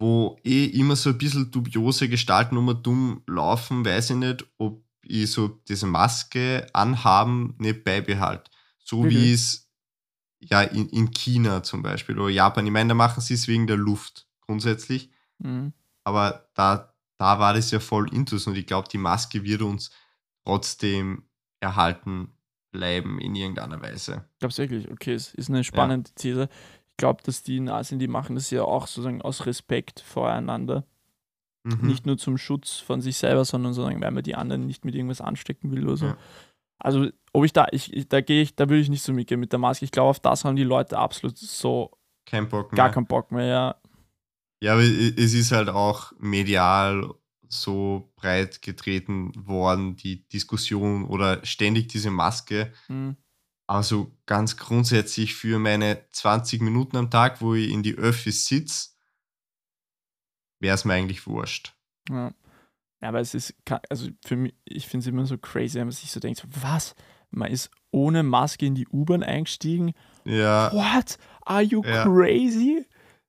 wo eh immer so ein bisschen dubiose Gestalten um dumm laufen, weiß ich nicht, ob ich so diese Maske anhaben nicht beibehalte. So mhm. wie es ja in, in China zum Beispiel oder Japan. Ich meine, da machen sie es wegen der Luft grundsätzlich. Mhm. Aber da, da war das ja voll intus und ich glaube, die Maske wird uns trotzdem erhalten bleiben in irgendeiner Weise. Glaubst wirklich? Okay, es ist eine spannende ja. These. Ich glaube, dass die Nazis, die machen das ja auch sozusagen aus Respekt voreinander. Mhm. Nicht nur zum Schutz von sich selber, sondern sozusagen, weil man die anderen nicht mit irgendwas anstecken will oder so. Ja. Also, ob ich da, ich, da gehe ich, da würde ich nicht so mitgehen mit der Maske. Ich glaube, auf das haben die Leute absolut so kein Bock mehr. gar keinen Bock mehr, ja. Ja, aber es ist halt auch medial so breit getreten worden, die Diskussion oder ständig diese Maske. Mhm. Also ganz grundsätzlich für meine 20 Minuten am Tag, wo ich in die Öffis sitze, wäre es mir eigentlich wurscht. Ja. Ja, aber es ist, also für mich, ich finde es immer so crazy, wenn man sich so denkt, so, was? Man ist ohne Maske in die U-Bahn eingestiegen. Ja, What? Are you Ja. crazy?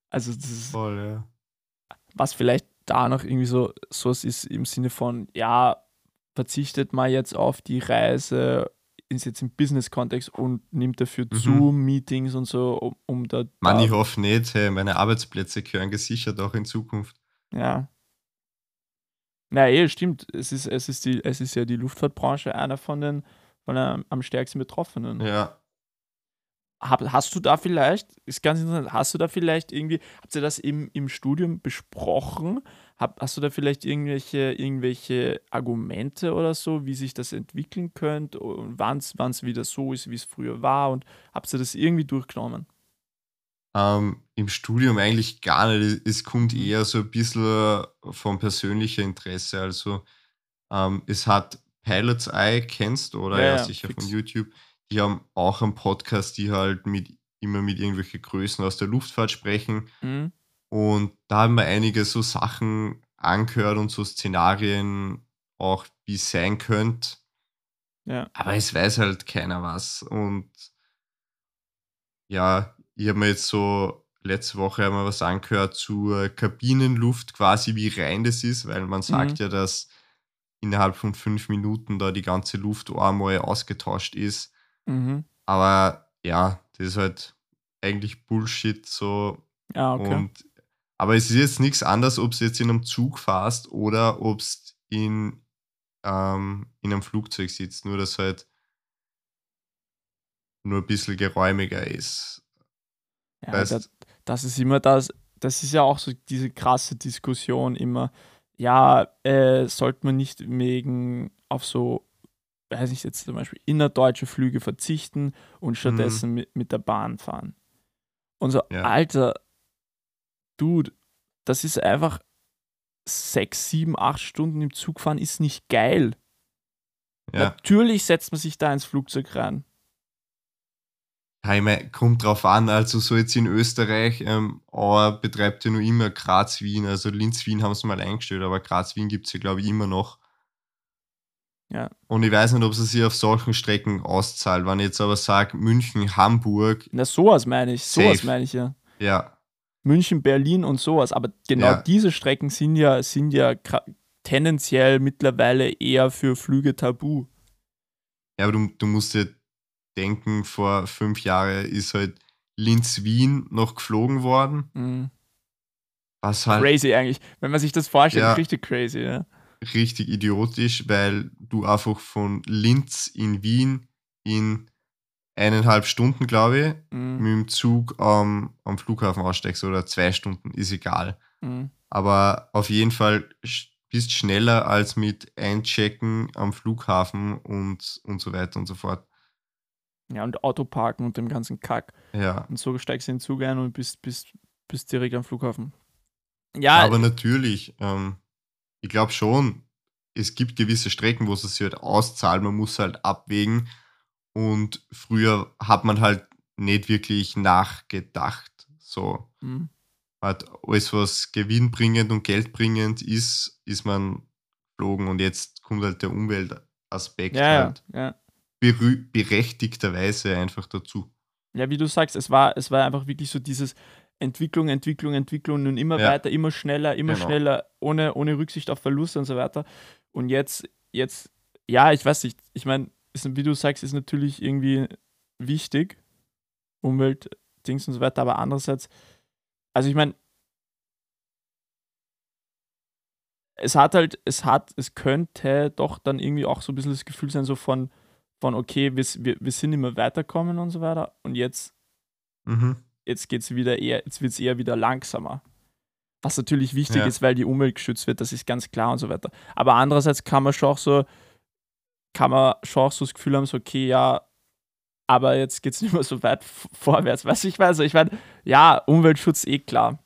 Also das ist, voll, ja. was vielleicht da noch irgendwie so, so ist im Sinne von, ja, verzichtet mal jetzt auf die Reise, ist jetzt im Business-Kontext und nimmt dafür Mhm. Zoom-Meetings und so, um, um da, Mann, ich hoffe nicht, hey, meine Arbeitsplätze gehören gesichert auch in Zukunft. Ja. Na, eh, stimmt. Es ist, es, ist die, es ist ja die Luftfahrtbranche einer von den, von den am stärksten Betroffenen. Ja, Hab, hast du da vielleicht, ist ganz interessant, hast du da vielleicht irgendwie, habt ihr das im, im Studium besprochen? Hab, hast du da vielleicht irgendwelche, irgendwelche Argumente oder so, wie sich das entwickeln könnte und wann es wieder so ist, wie es früher war? Und habt ihr das irgendwie durchgenommen? Ähm, im Studium eigentlich gar nicht. Es kommt eher so ein bisschen vom persönlichen Interesse. Also, ähm, es hat Pilots Eye, kennst du, oder? Ja, Ja, ja, sicher fix. von YouTube. Die haben auch einen Podcast, die halt mit, immer mit irgendwelchen Größen aus der Luftfahrt sprechen. Mhm. Und da haben wir einige so Sachen angehört und so Szenarien auch, wie es sein könnte. Ja. Aber es weiß halt keiner was. Und ja, ich habe mir jetzt so letzte Woche einmal was angehört zur Kabinenluft, quasi wie rein das ist, weil man sagt ja, dass innerhalb von fünf Minuten da die ganze Luft einmal ausgetauscht ist. Mhm. Aber ja, das ist halt eigentlich Bullshit so. Ja, okay. Und, aber es ist jetzt nichts anderes, ob du jetzt in einem Zug fährst oder ob du in, ähm, in einem Flugzeug sitzt, nur dass halt nur ein bisschen geräumiger ist. Ja, Weißt- das, ist immer das, das ist ja auch so diese krasse Diskussion immer, ja, äh, sollte man nicht wegen auf so, weiß ich jetzt zum Beispiel, innerdeutsche Flüge verzichten und stattdessen mit, mit der Bahn fahren. Und so, Ja. Alter, Dude, das ist einfach sechs, sieben, acht Stunden im Zug fahren ist nicht geil. Ja, Natürlich setzt man sich da ins Flugzeug rein. Ja mein, kommt drauf an, also so jetzt in Österreich, ähm, Auer betreibt ja nur immer Graz-Wien, also Linz-Wien haben sie mal eingestellt, aber Graz-Wien gibt es ja, glaube ich, immer noch. Ja. Und ich weiß nicht, ob sie sich auf solchen Strecken auszahlt. Wenn ich jetzt aber sage, München, Hamburg, Na, sowas meine ich, sowas meine ich ja. ja, München, Berlin und sowas. Aber genau Ja. diese Strecken sind ja, sind ja tendenziell mittlerweile eher für Flüge tabu. Ja, aber du, du musst dir denken, vor fünf Jahren ist halt Linz-Wien noch geflogen worden. Mhm. Was halt Crazy eigentlich. Wenn man sich das vorstellt, Ja. richtig crazy, ja. richtig idiotisch, weil du einfach von Linz in Wien in eineinhalb Stunden, glaube ich, Mhm. mit dem Zug am am Flughafen aussteigst oder zwei Stunden, ist egal. Mhm. Aber auf jeden Fall bist schneller als mit Einchecken am Flughafen und, und so weiter und so fort. Ja, und Autoparken und dem ganzen Kack. Ja. Und so steigst du in den Zug ein und bist, bist, bist direkt am Flughafen. Ja, Aber natürlich, ähm, ich glaube schon, es gibt gewisse Strecken, wo es sich halt auszahlt, man muss halt abwägen. Und früher hat man halt nicht wirklich nachgedacht. So, mhm. halt alles, was gewinnbringend und geldbringend ist, ist man geflogen. Und jetzt kommt halt der Umweltaspekt ja, ja, halt ja. berü- berechtigterweise einfach dazu. Ja, wie du sagst, es war, es war einfach wirklich so dieses Entwicklung, Entwicklung, Entwicklung und immer Ja. weiter, immer schneller, immer Genau. schneller, ohne, ohne Rücksicht auf Verluste und so weiter. Und jetzt, jetzt, ja, ich weiß nicht, ich meine, wie du sagst, ist natürlich irgendwie wichtig, Umweltdings und so weiter, aber andererseits, also ich meine, es hat halt, es hat, es könnte doch dann irgendwie auch so ein bisschen das Gefühl sein, so von, von okay, wir, wir, wir sind immer weiterkommen und so weiter und jetzt Mhm. jetzt geht's wieder eher, jetzt wird es eher wieder langsamer. Was natürlich wichtig Ja. ist, weil die Umwelt geschützt wird, das ist ganz klar und so weiter. Aber andererseits kann man schon auch so, kann man schon auch so das Gefühl haben, so, okay, ja, aber jetzt geht es nicht mehr so weit vorwärts. Weißt du, ich weiß, ich meine, ja, Umweltschutz eh klar.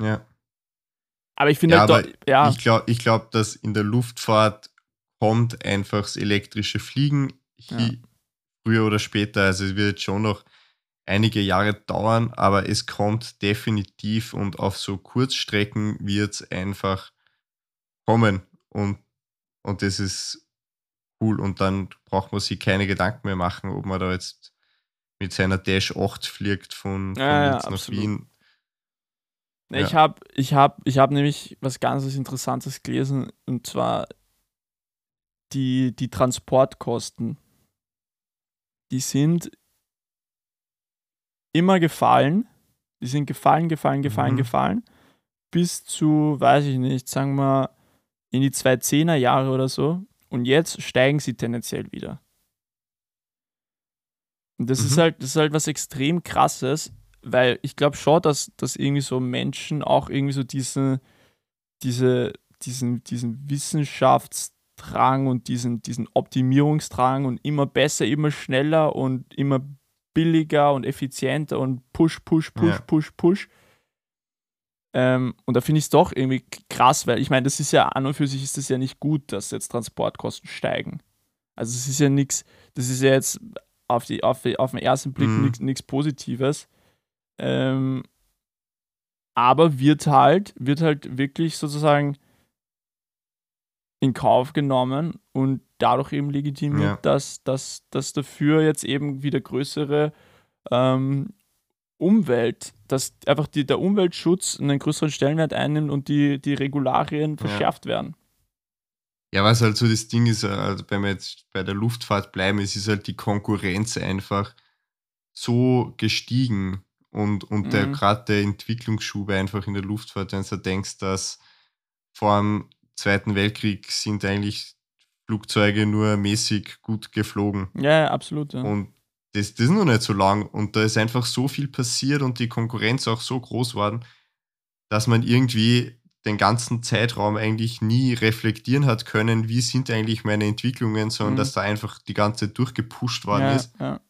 Ja. Aber ich finde Ja, halt, ja, Ich glaube, ich glaub, dass in der Luftfahrt kommt einfach das elektrische Fliegen hi- früher oder später. Also es wird schon noch einige Jahre dauern, aber es kommt definitiv und auf so Kurzstrecken wird es einfach kommen. Und, und das ist cool. Und dann braucht man sich keine Gedanken mehr machen, ob man da jetzt mit seiner Dash 8 fliegt von, von Ja, ja, nach absolut. Wien. Ja. Ich habe ich hab, ich hab nämlich was ganz Interessantes gelesen und zwar die, die Transportkosten. Die sind immer gefallen. Die sind gefallen, gefallen, gefallen, Mhm. gefallen. Bis zu, weiß ich nicht, sagen wir in die 2010er Jahre oder so. Und jetzt steigen sie tendenziell wieder. Und das ist Mhm. halt, das ist halt was extrem krasses, weil ich glaube schon, dass, dass irgendwie so Menschen auch irgendwie so diesen, diese, diesen, diesen Wissenschaftsdrang und diesen, diesen Optimierungsdrang und immer besser, immer schneller und immer billiger und effizienter und push, push, push, Ja. push, push. Ähm, und da finde ich es doch irgendwie krass, weil ich meine, das ist ja an und für sich ist das ja nicht gut, dass jetzt Transportkosten steigen. Also es ist ja nichts, das ist ja jetzt auf, die, auf, die, auf den ersten Blick Mhm. nichts Positives. Ähm, aber wird halt, wird halt wirklich sozusagen in Kauf genommen und dadurch eben legitimiert, Ja. dass, dass, dass dafür jetzt eben wieder größere ähm, Umwelt, dass einfach die, der Umweltschutz einen größeren Stellenwert einnimmt und die, die Regularien verschärft werden. Ja, was halt so das Ding ist, also wenn wir jetzt bei der Luftfahrt bleiben, es ist halt die Konkurrenz einfach so gestiegen und, und der Mhm. gerade der Entwicklungsschub einfach in der Luftfahrt, wenn du denkst, dass vor dem Zweiten Weltkrieg sind eigentlich Flugzeuge nur mäßig gut geflogen. Ja, absolut. Ja. Und das, das ist noch nicht so lang. Und da ist einfach so viel passiert und die Konkurrenz auch so groß worden, dass man irgendwie den ganzen Zeitraum eigentlich nie reflektieren hat können, wie sind eigentlich meine Entwicklungen, sondern Mhm. dass da einfach die ganze Zeit durchgepusht worden ja, ist. ja.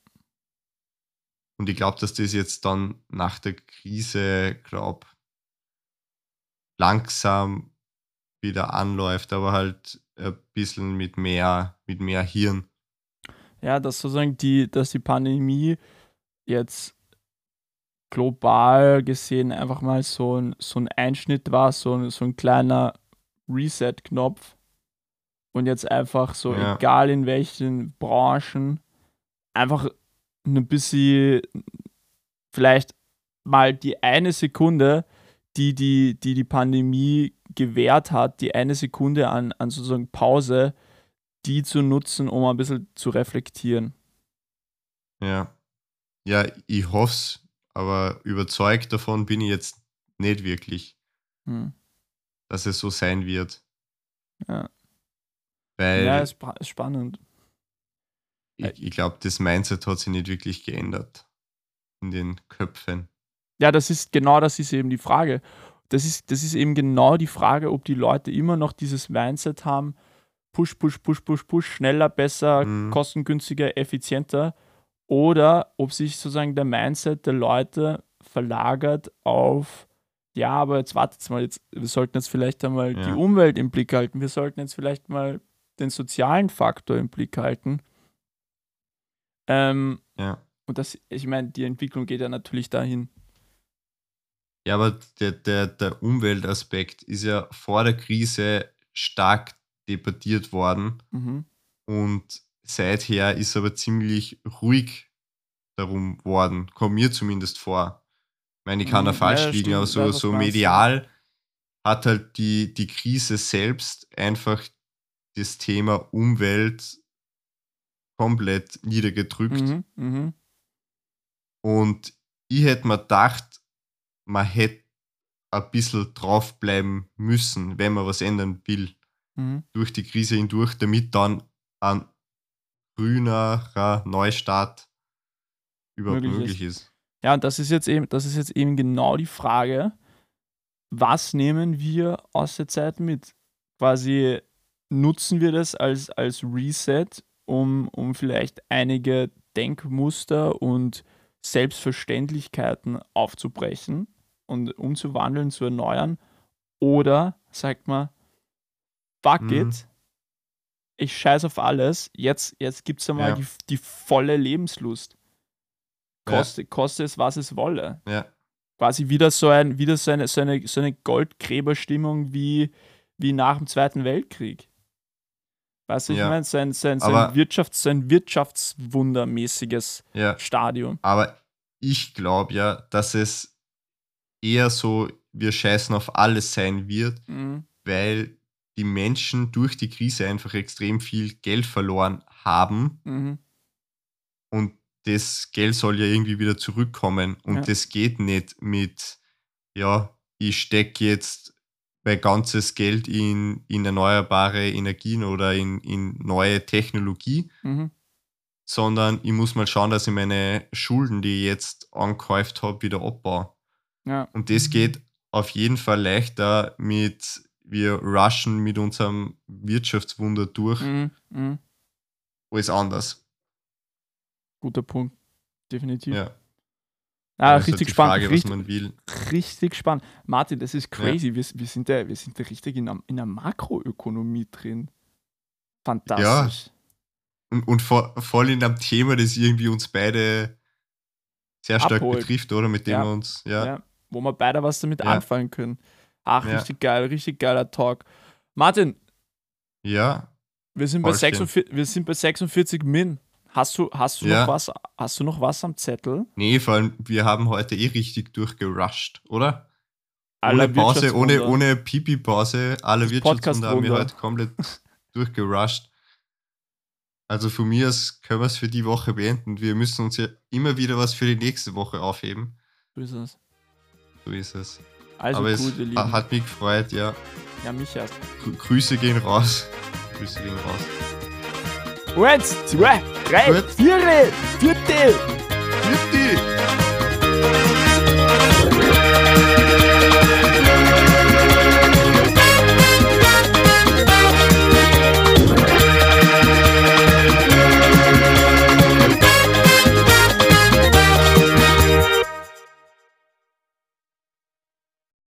Und ich glaube, dass das jetzt dann nach der Krise, glaube langsam wieder anläuft, aber halt ein bisschen mit mehr, mit mehr Hirn. ja, dass sozusagen die, dass die Pandemie jetzt global gesehen einfach mal so ein, so ein Einschnitt war, so ein, so ein kleiner Reset-Knopf. Und jetzt einfach so, Ja. egal in welchen Branchen, einfach ein bisschen, vielleicht mal die eine Sekunde, die die, die, die Pandemie gewährt hat, die eine Sekunde an, an sozusagen Pause, die zu nutzen, um ein bisschen zu reflektieren. Ja. Ja, ich hoff's, aber überzeugt davon bin ich jetzt nicht wirklich, Hm. dass es so sein wird. Ja. Weil Ja, ist, ist spannend. ich, ich glaube, das Mindset hat sich nicht wirklich geändert in den Köpfen. Ja, das ist genau das ist eben die Frage. Das ist, das ist eben genau die Frage, ob die Leute immer noch dieses Mindset haben, push, push, push, push, push, schneller, besser, Mhm. kostengünstiger, effizienter, oder ob sich sozusagen der Mindset der Leute verlagert auf, ja, aber jetzt wartet mal, jetzt, wir sollten jetzt vielleicht einmal Ja. die Umwelt im Blick halten, wir sollten jetzt vielleicht mal den sozialen Faktor im Blick halten. Ähm, Ja. und das, ich meine, die Entwicklung geht ja natürlich dahin. Ja, aber der, der, der Umweltaspekt ist ja vor der Krise stark debattiert worden Mhm. und seither ist aber ziemlich ruhig darum worden. Kommt mir zumindest vor. Ich meine, ich kann da Mhm, falsch ja, liegen, stimmt, aber so, so medial hat halt die, die Krise selbst einfach das Thema Umwelt komplett niedergedrückt. Mhm. Mhm. Und ich hätte mir gedacht, man hätte ein bisschen draufbleiben müssen, wenn man was ändern will, Mhm. durch die Krise hindurch, damit dann ein grünerer Neustart überhaupt Möglich möglich, ist. Ja, und das ist jetzt eben, das ist jetzt eben genau die Frage, was nehmen wir aus der Zeit mit? Quasi nutzen wir das als, als Reset, um, um vielleicht einige Denkmuster und Selbstverständlichkeiten aufzubrechen und umzuwandeln, zu erneuern? Oder sagt man, fuck Mhm. it, ich scheiß auf alles, jetzt, jetzt gibt es einmal Ja. die, die volle Lebenslust. Ja. Koste, koste es, was es wolle. Ja, Quasi wieder so, ein, wieder so eine, so eine, so eine Goldgräberstimmung wie, wie nach dem Zweiten Weltkrieg. Weißt du, ich Ja. meine, so ein, so ein, so Aber- ein, Wirtschafts-, so ein wirtschaftswundermäßiges ja. Stadium. Aber ich glaube ja, dass es eher so, wir scheißen auf alles sein wird, Mhm. weil die Menschen durch die Krise einfach extrem viel Geld verloren haben Mhm. und das Geld soll ja irgendwie wieder zurückkommen und Ja. das geht nicht mit, ja, ich stecke jetzt mein ganzes Geld in, in erneuerbare Energien oder in, in neue Technologie, Mhm. sondern ich muss mal schauen, dass ich meine Schulden, die ich jetzt angehäuft habe, wieder abbaue. Ja. Und das geht auf jeden Fall leichter mit, wir rushen mit unserem Wirtschaftswunder durch, Mhm. Mhm. als anders. Guter Punkt. Definitiv. Ja. Ah, halt richtig die spannend. Frage, was richtig, man will. richtig spannend. Martin, das ist crazy. Wir, wir, sind da, wir sind da richtig in einer, in einer Makroökonomie drin. Fantastisch. Und, und vor, voll in einem Thema, das irgendwie uns beide sehr stark Abholt. betrifft, oder? Mit dem Ja. wir uns, ja. Ja. Wo wir beide was damit Ja. anfangen können. Ach, Ja. richtig geil, richtig geiler Talk. Martin, Ja, wir sind, bei Voll schön. 46, wir sind bei 46 Min. Hast du, hast, du Ja. noch was, hast du noch was am Zettel? nee, vor allem, wir haben heute eh richtig durchgerusht, oder? Aller ohne Pause, ohne, ohne Pipi-Pause, alle Das Wirtschaftswunder haben wir heute komplett durchgerusht. Also von mir aus können wir es für die Woche beenden. Wir müssen uns ja immer wieder was für die nächste Woche aufheben. So ist es. So ist es. Also Aber gut, es hat mich gefreut, ja. Ja, mich erst. Grü- Grüße gehen raus. Grüße gehen raus. Eins, zwei, drei, vier, vierte. Bitte!